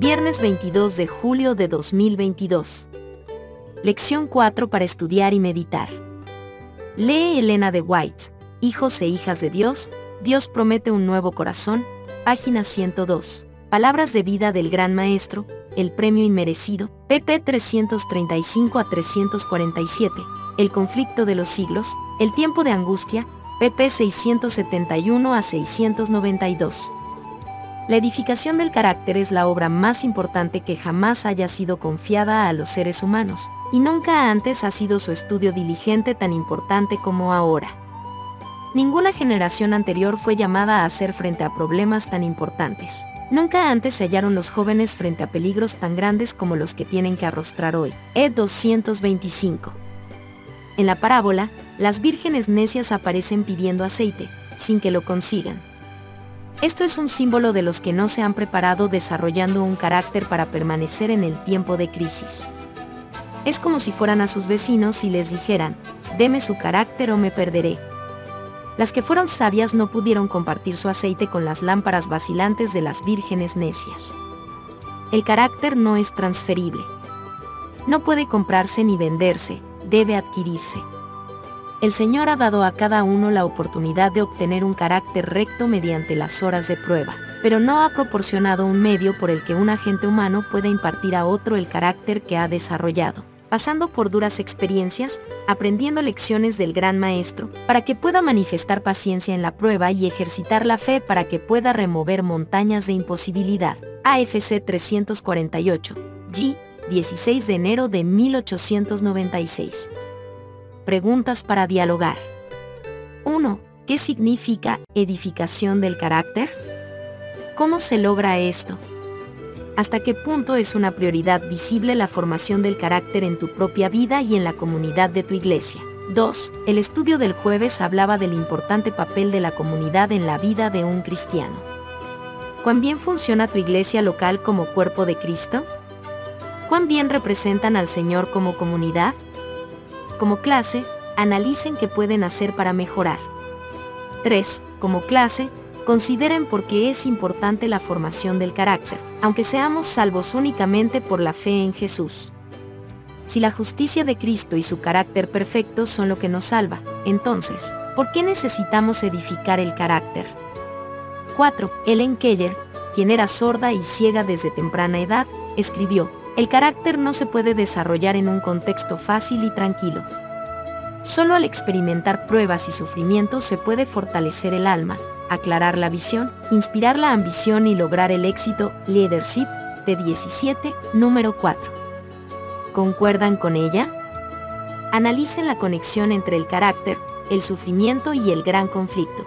Viernes 22 de julio de 2022. Lección 4 para estudiar y meditar. Lee Elena de White, Hijos e hijas de Dios, Dios promete un nuevo corazón, página 102. Palabras de vida del Gran Maestro, el premio inmerecido, pp 335 a 347, el conflicto de los siglos, el tiempo de angustia, pp 671 a 692. La edificación del carácter es la obra más importante que jamás haya sido confiada a los seres humanos, y nunca antes ha sido su estudio diligente tan importante como ahora. Ninguna generación anterior fue llamada a hacer frente a problemas tan importantes. Nunca antes se hallaron los jóvenes frente a peligros tan grandes como los que tienen que arrostrar hoy. E 225. En la parábola, las vírgenes necias aparecen pidiendo aceite, sin que lo consigan. Esto es un símbolo de los que no se han preparado desarrollando un carácter para permanecer en el tiempo de crisis. Es como si fueran a sus vecinos y les dijeran, deme su carácter o me perderé. Las que fueron sabias no pudieron compartir su aceite con las lámparas vacilantes de las vírgenes necias. El carácter no es transferible. No puede comprarse ni venderse, debe adquirirse. El Señor ha dado a cada uno la oportunidad de obtener un carácter recto mediante las horas de prueba, pero no ha proporcionado un medio por el que un agente humano pueda impartir a otro el carácter que ha desarrollado pasando por duras experiencias, aprendiendo lecciones del gran maestro, para que pueda manifestar paciencia en la prueba y ejercitar la fe para que pueda remover montañas de imposibilidad. AFC 348, G, 16 de enero de 1896. Preguntas para dialogar. 1. ¿Qué significa edificación del carácter? ¿Cómo se logra esto? hasta qué punto es una prioridad visible la formación del carácter en tu propia vida y en la comunidad de tu iglesia. 2. El estudio del jueves hablaba del importante papel de la comunidad en la vida de un cristiano. ¿Cuán bien funciona tu iglesia local como cuerpo de Cristo? ¿Cuán bien representan al Señor como comunidad? Como clase, analicen qué pueden hacer para mejorar. 3. Como clase, consideren por qué es importante la formación del carácter, aunque seamos salvos únicamente por la fe en Jesús. Si la justicia de Cristo y su carácter perfecto son lo que nos salva, entonces, ¿por qué necesitamos edificar el carácter? 4. Ellen Keller, quien era sorda y ciega desde temprana edad, escribió, el carácter no se puede desarrollar en un contexto fácil y tranquilo. Solo al experimentar pruebas y sufrimientos se puede fortalecer el alma, aclarar la visión, inspirar la ambición y lograr el éxito, Leadership, de 17, número 4. ¿Concuerdan con ella? Analicen la conexión entre el carácter, el sufrimiento y el gran conflicto.